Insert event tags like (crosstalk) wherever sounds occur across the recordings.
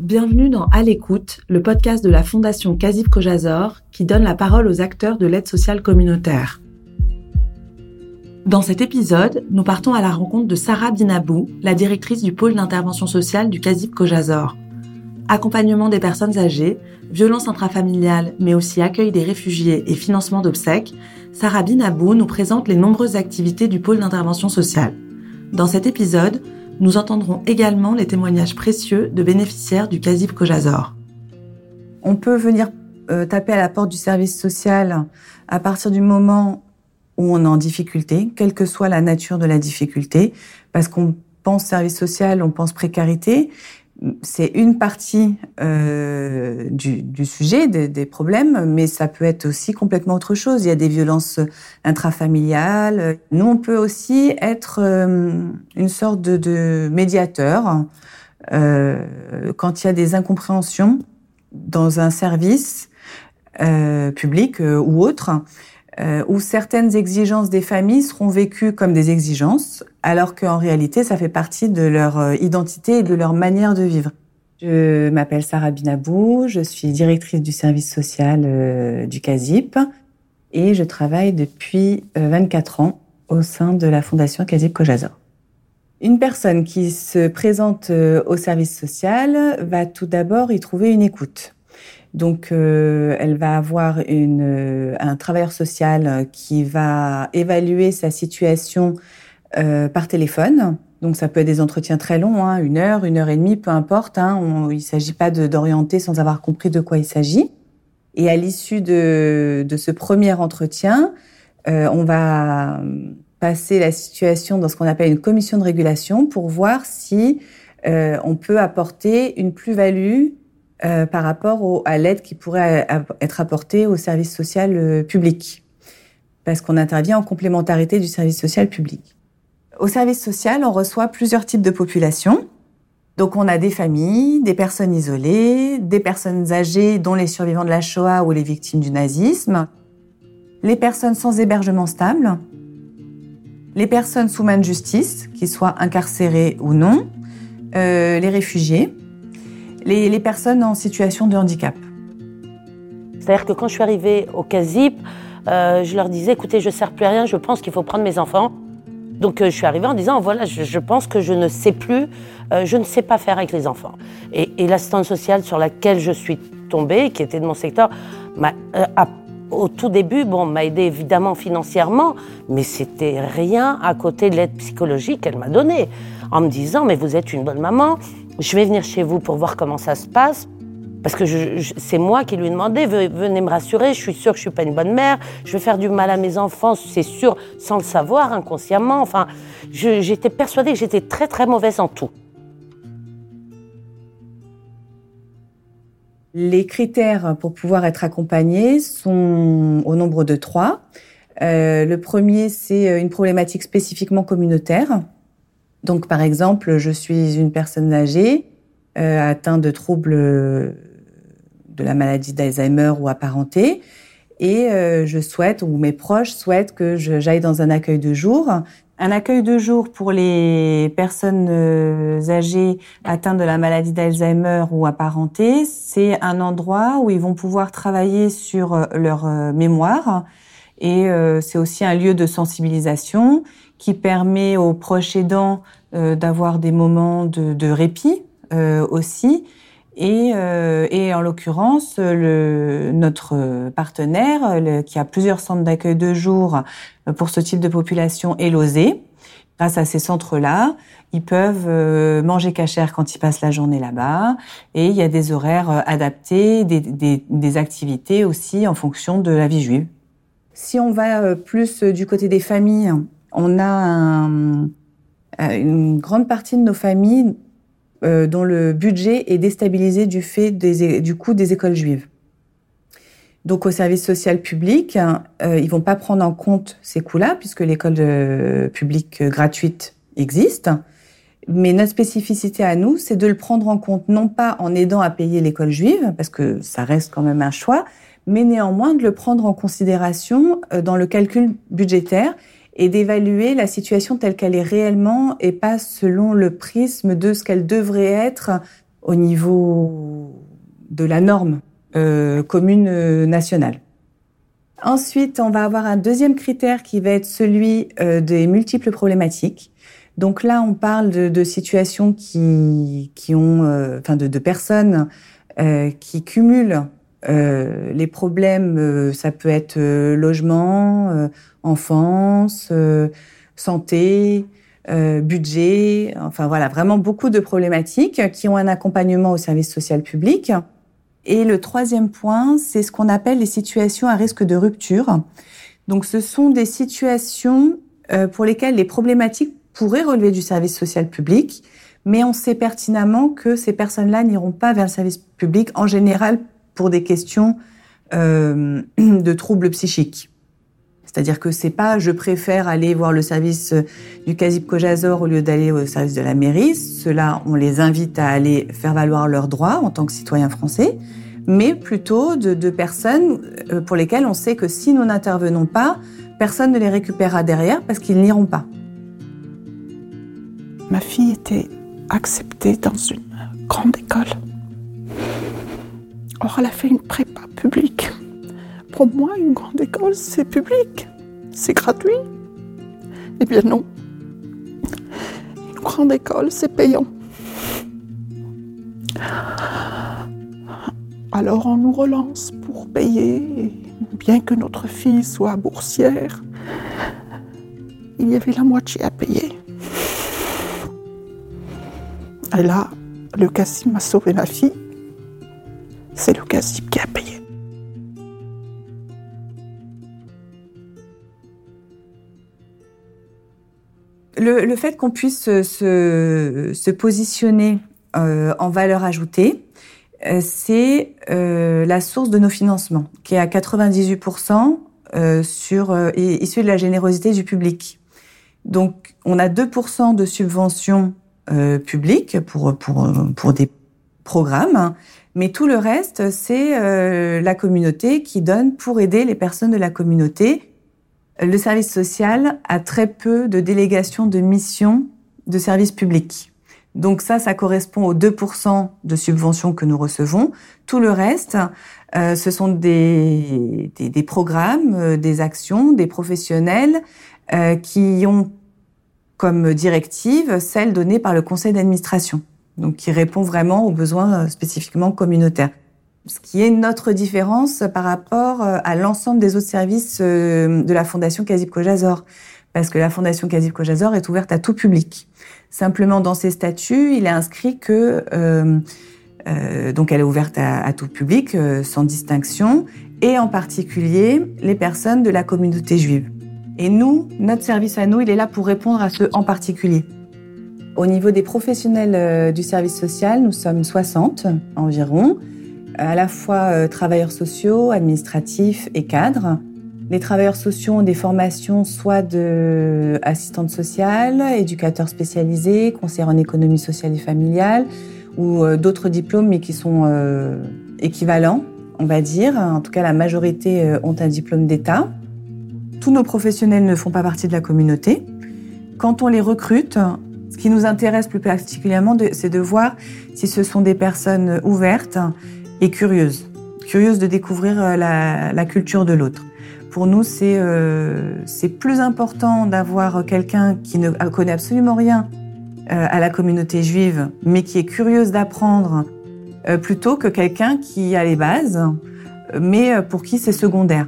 Bienvenue dans À l'écoute, le podcast de la Fondation Kazib Kojazor qui donne la parole aux acteurs de l'aide sociale communautaire. Dans cet épisode, nous partons à la rencontre de Sarah Binabou, la directrice du pôle d'intervention sociale du Kazib Kojazor. Accompagnement des personnes âgées, violence intrafamiliale, mais aussi accueil des réfugiés et financement d'obsèques, Sarah Binabou nous présente les nombreuses activités du pôle d'intervention sociale. Dans cet épisode, nous entendrons également les témoignages précieux de bénéficiaires du CASIP Kojazor. On peut venir euh, taper à la porte du service social à partir du moment où on est en difficulté, quelle que soit la nature de la difficulté, parce qu'on pense service social, on pense précarité, c'est une partie euh, du, du, sujet des, des, problèmes, mais ça peut être aussi complètement autre chose. Il y a des violences intrafamiliales. Nous, on peut aussi être euh, une sorte de, de médiateur euh, quand il y a des incompréhensions dans un service euh, public euh, ou autre euh, où certaines exigences des familles seront vécues comme des exigences, alors qu'en réalité, ça fait partie de leur euh, identité et de leur manière de vivre. Je m'appelle Sarah Binabou, je suis directrice du service social euh, du CASIP et je travaille depuis 24 ans au sein de la fondation CASIP Kojazor. Une personne qui se présente au service social va tout d'abord y trouver une écoute. Donc, euh, elle va avoir euh, un travailleur social qui va évaluer sa situation euh, par téléphone. Donc, ça peut être des entretiens très longs, hein, une heure, une heure et demie, peu importe. Hein, il ne s'agit pas d'orienter sans avoir compris de quoi il s'agit. Et à l'issue de, ce premier entretien, euh, on va passer la situation dans ce qu'on appelle une commission de régulation pour voir si euh, on peut apporter une plus-value euh, par rapport à l'aide qui pourrait être apportée au service social euh, public, parce qu'on intervient en complémentarité du service social public. Au service social, on reçoit plusieurs types de populations. Donc on a des familles, des personnes isolées, des personnes âgées dont les survivants de la Shoah ou les victimes du nazisme, les personnes sans hébergement stable, les personnes sous main de justice, qu'ils soient incarcérées ou non, euh, les réfugiés, les, personnes en situation de handicap. C'est-à-dire que quand je suis arrivée au CASIP, euh, je leur disais, écoutez, je ne sers plus à rien, je pense qu'il faut prendre mes enfants. Donc euh, je suis arrivée en disant, voilà, je, pense que je ne sais plus, euh, je ne sais pas faire avec les enfants. Et, et l'assistante sociale sur laquelle je suis tombée, qui était de mon secteur, au tout début, bon, m'a aidé évidemment financièrement, mais c'était rien à côté de l'aide psychologique qu'elle m'a donnée, en me disant, mais vous êtes une bonne maman, je vais venir chez vous pour voir comment ça se passe. Parce que c'est moi qui lui ai demandé, venez me rassurer, je suis sûre que je suis pas une bonne mère, je vais faire du mal à mes enfants, c'est sûr, sans le savoir, inconsciemment. Enfin, j'étais persuadée que j'étais très très mauvaise en tout. Les critères pour pouvoir être accompagné sont au nombre de trois. Euh, le premier, c'est une problématique spécifiquement communautaire. Donc, par exemple, je suis une personne âgée euh, atteinte de troubles de la maladie d'Alzheimer ou apparentée, et euh, je souhaite, ou mes proches souhaitent que j'aille dans un accueil de jour. Un accueil de jour pour les personnes euh, âgées atteintes de la maladie d'Alzheimer ou apparentée, c'est un endroit où ils vont pouvoir travailler sur euh, leur euh, mémoire, et euh, c'est aussi un lieu de sensibilisation qui permet aux proches aidants euh, d'avoir des moments de, de répit euh, aussi. Et, euh, et en l'occurrence, notre partenaire, le, qui a plusieurs centres d'accueil de jour pour ce type de population, est l'OSE. Grâce à ces centres-là, ils peuvent euh, manger cachère quand ils passent la journée là-bas. Et il y a des horaires euh, adaptés, des, des, des activités aussi en fonction de la vie juive. Si on va euh, plus du côté des familles, on a un, une grande partie de nos familles euh, dont le budget est déstabilisé du fait du coût des écoles juives. Donc au service social public, euh, ils vont pas prendre en compte ces coûts-là puisque l'école publique gratuite existe. Mais notre spécificité à nous, c'est de le prendre en compte non pas en aidant à payer l'école juive parce que ça reste quand même un choix, mais néanmoins de le prendre en considération euh, dans le calcul budgétaire et d'évaluer la situation telle qu'elle est réellement et pas selon le prisme de ce qu'elle devrait être au niveau de la norme commune nationale. Ensuite, on va avoir un deuxième critère qui va être celui des multiples problématiques. Donc là, on parle de, situations qui, qui ont, enfin de, personnes qui cumulent euh, les problèmes, euh, ça peut être euh, logement, enfance, santé, budget, enfin voilà, vraiment beaucoup de problématiques qui ont un accompagnement au service social public. Et le troisième point, c'est ce qu'on appelle les situations à risque de rupture. Donc ce sont des situations pour lesquelles les problématiques pourraient relever du service social public, mais on sait pertinemment que ces personnes-là n'iront pas vers le service public en général pour des questions euh, (clears throat) de troubles psychiques. C'est-à-dire que c'est pas je préfère aller voir le service du Casip Cojazor au lieu d'aller au service de la mairie. Cela, on les invite à aller faire valoir leurs droits en tant que citoyens français, mais plutôt de, de personnes euh, pour lesquelles on sait que si nous n'intervenons pas, personne ne les récupérera derrière parce qu'ils n'iront pas. Ma fille était acceptée dans une grande école. Or, elle a fait une prépa publique. Pour moi, une grande école, c'est public, c'est gratuit. Eh bien non. Une grande école, c'est payant. Alors on nous relance pour payer, bien que notre fille soit boursière. Il y avait la moitié à payer. Et là, le Cassim a sauvé ma fille c'est le CASIP qui a payé. Le, fait qu'on puisse se, positionner euh, en valeur ajoutée, euh, c'est euh, la source de nos financements, qui est à 98% sur, issu de la générosité du public. Donc, on a 2% de subventions publiques pour, pour, pour des programmes mais tout le reste, c'est euh, la communauté qui donne pour aider les personnes de la communauté. Le service social a très peu de délégations de missions de services publics. Donc ça, ça correspond aux 2% de subventions que nous recevons. Tout le reste, euh, ce sont des, programmes, euh, des actions, des professionnels euh, qui ont comme directive celle donnée par le conseil d'administration donc qui répond vraiment aux besoins euh, spécifiquement communautaires. Ce qui est notre différence par rapport euh, à l'ensemble des autres services euh, de la Fondation Kazib Kojazor. Parce que la Fondation Kazib Kojazor est ouverte à tout public. Simplement, dans ses statuts, il est inscrit que euh, euh, donc elle est ouverte à, à tout public, euh, sans distinction, et en particulier les personnes de la communauté juive. Et nous, notre service à nous, il est là pour répondre à ceux en particulier. Au niveau des professionnels euh, du service social, nous sommes 60 environ, à la fois euh, travailleurs sociaux, administratifs et cadres. Les travailleurs sociaux ont des formations soit de assistante sociale, éducateurs spécialisés, conseillers en économie sociale et familiale, ou euh, d'autres diplômes mais qui sont équivalents, on va dire. En tout cas, la majorité ont un diplôme d'État. Tous nos professionnels ne font pas partie de la communauté. Quand on les recrute, ce qui nous intéresse plus particulièrement, c'est de voir si ce sont des personnes ouvertes et curieuses, curieuses de découvrir euh, la, culture de l'autre. Pour nous, euh, c'est plus important d'avoir quelqu'un qui ne connaît absolument rien euh, à la communauté juive, mais qui est curieuse d'apprendre, plutôt que quelqu'un qui a les bases, mais pour qui c'est secondaire.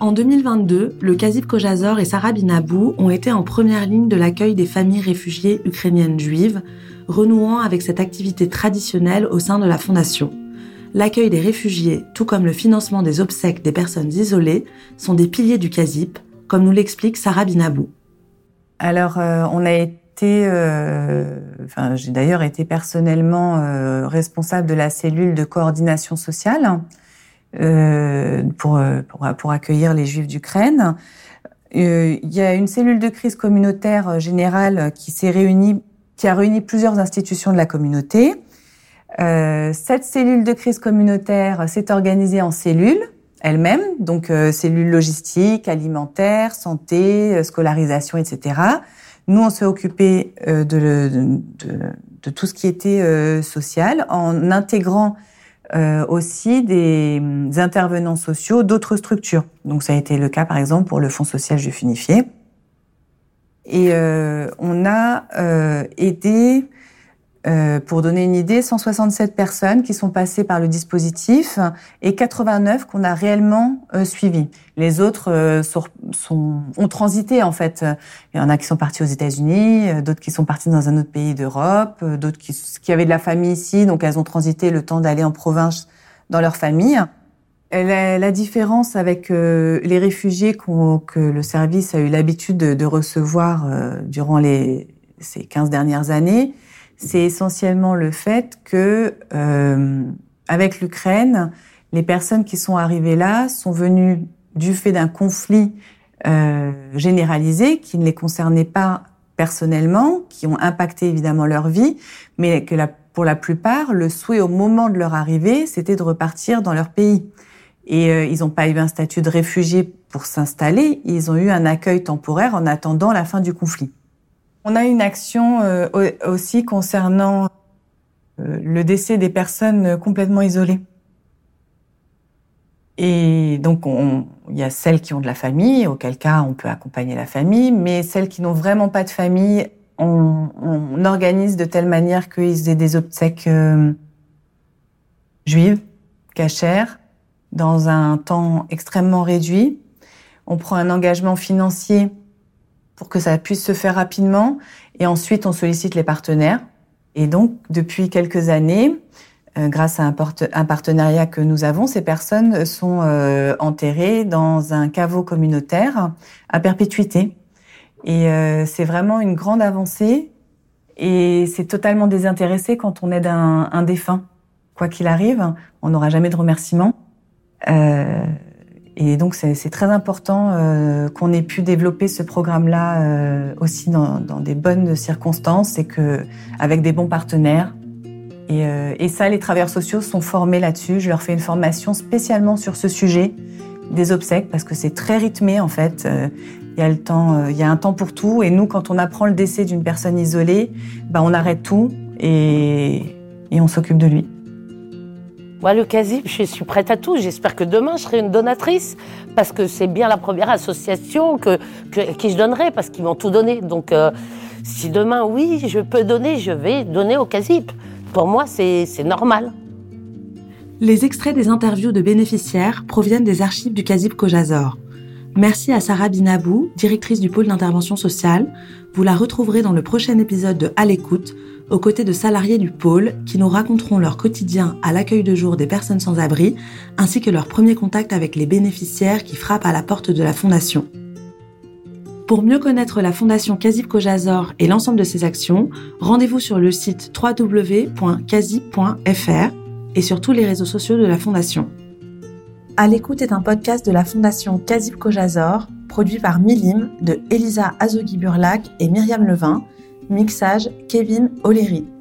En 2022, le Kazib Kojazor et Sarah Binabou ont été en première ligne de l'accueil des familles réfugiées ukrainiennes juives, renouant avec cette activité traditionnelle au sein de la Fondation. L'accueil des réfugiés, tout comme le financement des obsèques des personnes isolées, sont des piliers du Kazip, comme nous l'explique Sarah Binabou. Alors, euh, on a été, euh, enfin, j'ai d'ailleurs été personnellement euh, responsable de la cellule de coordination sociale pour, euh, pour, pour, accueillir les Juifs d'Ukraine. Euh, il y a une cellule de crise communautaire générale qui s'est réunie, qui a réuni plusieurs institutions de la communauté. Euh, cette cellule de crise communautaire s'est organisée en cellules elle-même, donc euh, cellules logistiques, alimentaires, santé, scolarisation, etc. Nous, on s'est occupé de, de, de tout ce qui était euh, social en intégrant euh, aussi des, des intervenants sociaux d'autres structures. Donc ça a été le cas par exemple pour le Fonds social juif unifié. Et euh, on a euh, aidé, euh, pour donner une idée, 167 personnes qui sont passées par le dispositif et 89 qu'on a réellement euh, suivies. Les autres euh, sont, sont- ont transité en fait. Il y en a qui sont partis aux États-Unis, euh, d'autres qui sont partis dans un autre pays d'Europe, euh, d'autres qui, qui avaient de la famille ici, donc elles ont transité le temps d'aller en province dans leur famille. La, la différence avec euh, les réfugiés qu'on- que le service a eu l'habitude de, de recevoir euh, durant les, ces 15 dernières années, c'est essentiellement le fait que, euh, avec l'Ukraine, les personnes qui sont arrivées là sont venues du fait d'un conflit euh, généralisé qui ne les concernait pas personnellement, qui ont impacté évidemment leur vie, mais que la, pour la plupart, le souhait au moment de leur arrivée, c'était de repartir dans leur pays. Et euh, ils n'ont pas eu un statut de réfugié pour s'installer, ils ont eu un accueil temporaire en attendant la fin du conflit. On a une action euh, au- aussi concernant euh, le décès des personnes complètement isolées. Et donc, on- il y a celles qui ont de la famille, auquel cas on peut accompagner la famille, mais celles qui n'ont vraiment pas de famille, on, organise de telle manière qu'ils aient des obsèques euh, juives, cachères, dans un temps extrêmement réduit. On prend un engagement financier pour que ça puisse se faire rapidement, et ensuite on sollicite les partenaires. Et donc, depuis quelques années, euh, grâce à un, un partenariat que nous avons, ces personnes sont euh, enterrées dans un caveau communautaire à perpétuité. Et euh, c'est vraiment une grande avancée. Et c'est totalement désintéressé quand on aide un, un défunt. Quoi qu'il arrive, on n'aura jamais de remerciement. Et donc c'est c'est très important euh, qu'on ait pu développer ce programme-là euh, aussi dans, dans des bonnes circonstances et que avec des bons partenaires. Et, euh, et ça, les travailleurs sociaux sont formés là-dessus. Je leur fais une formation spécialement sur ce sujet des obsèques parce que c'est très rythmé en fait. Euh, Il y a le temps, euh, il y a un temps pour tout. Et nous, quand on apprend le décès d'une personne isolée, bah, on arrête tout et, et on s'occupe de lui. Le CASIP, je suis prête à tout. J'espère que demain, je serai une donatrice, parce que c'est bien la première association que, qui je donnerai, parce qu'ils m'ont tout donné. Donc, euh, si demain, oui, je peux donner, je vais donner au CASIP. Pour moi, c'est normal. Les extraits des interviews de bénéficiaires proviennent des archives du CASIP Kojazor. Merci à Sarah Binabou, directrice du pôle d'intervention sociale. Vous la retrouverez dans le prochain épisode de À l'écoute, aux côtés de salariés du pôle qui nous raconteront leur quotidien à l'accueil de jour des personnes sans abri, ainsi que leur premier contact avec les bénéficiaires qui frappent à la porte de la fondation. Pour mieux connaître la fondation Casip Kojazor et l'ensemble de ses actions, rendez-vous sur le site www.casip.fr et sur tous les réseaux sociaux de la Fondation. À l'écoute est un podcast de la Fondation Kazip Kojazor, produit par Milim de Elisa Azogi-Burlac et Myriam Levin, mixage Kevin O'Leary.